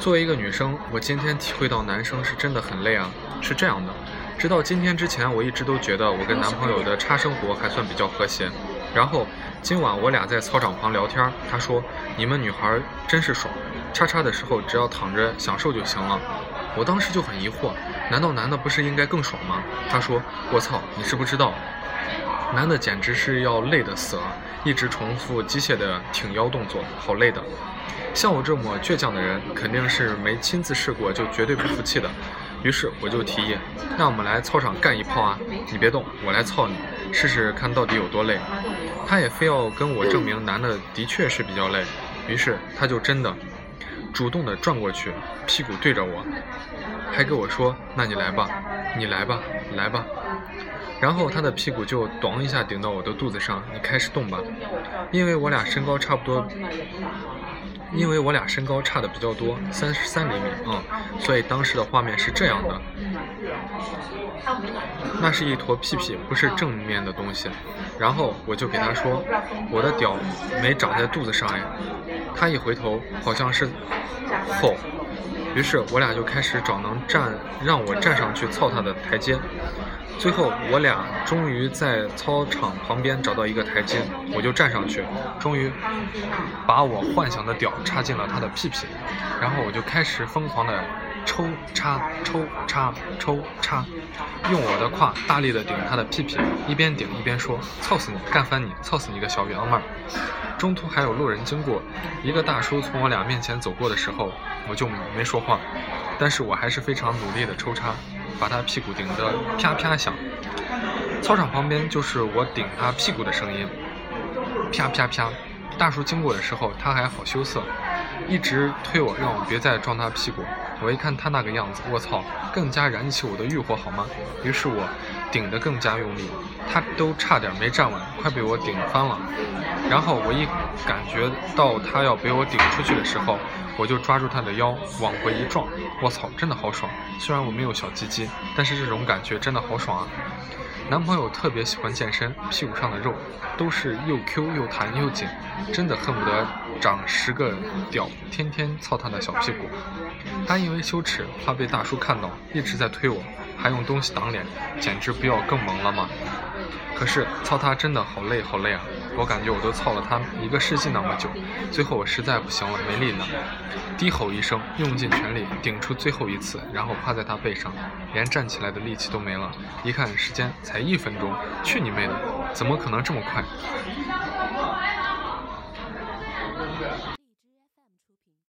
作为一个女生，我今天体会到男生是真的很累啊。是这样的，直到今天之前，我一直都觉得我跟男朋友的差生活还算比较和谐。然后今晚我俩在操场旁聊天，他说：“你们女孩真是爽，叉叉的时候只要躺着享受就行了。”我当时就很疑惑，难道男的不是应该更爽吗？他说：“我操，你是不知道，男的简直是要累得死了，一直重复机械的挺腰动作，好累的。”像我这么倔强的人，肯定是没亲自试过就绝对不服气的。于是我就提议，那我们来操场干一炮啊！你别动，我来操你，试试看到底有多累。他也非要跟我证明男的的确是比较累，于是他就真的主动的转过去，屁股对着我，还跟我说：“那你来吧，你来吧，来吧。”然后他的屁股就“咚”一下顶到我的肚子上，你开始动吧。因为我俩身高差不多。因为我俩身高差的比较多，三十三厘米啊，所以当时的画面是这样的。那是一坨屁屁，不是正面的东西。然后我就给他说，我的屌没长在肚子上哎。他一回头，好像是后。于是我俩就开始找能站让我站上去操他的台阶。最后，我俩终于在操场旁边找到一个台阶，我就站上去，终于把我幻想的屌插进了他的屁屁，然后我就开始疯狂的抽插抽插抽插，用我的胯大力的顶他的屁屁，一边顶一边说：“操死你，干翻你，操死你个小娘们儿！”中途还有路人经过，一个大叔从我俩面前走过的时候，我就没说话，但是我还是非常努力的抽插。把他屁股顶得啪啪响，操场旁边就是我顶他屁股的声音，啪啪啪。大叔经过的时候，他还好羞涩，一直推我，让我别再撞他屁股。我一看他那个样子，我操，更加燃起我的欲火，好吗？于是我顶得更加用力，他都差点没站稳，快被我顶翻了。然后我一感觉到他要被我顶出去的时候，我就抓住他的腰往回一撞，我操，真的好爽！虽然我没有小鸡鸡，但是这种感觉真的好爽啊！男朋友特别喜欢健身，屁股上的肉都是又 Q 又弹又紧，真的恨不得长十个屌，天天操他的小屁股。他因为羞耻，怕被大叔看到，一直在推我，还用东西挡脸，简直不要更萌了吗？可是操他真的好累好累啊，我感觉我都操了他一个世纪那么久，最后我实在不行了，没力了，低吼一声，用尽全力顶出最后一次，然后趴在他背上，连站起来的力气都没了，一看时间才一分钟，去你妹的，怎么可能这么快？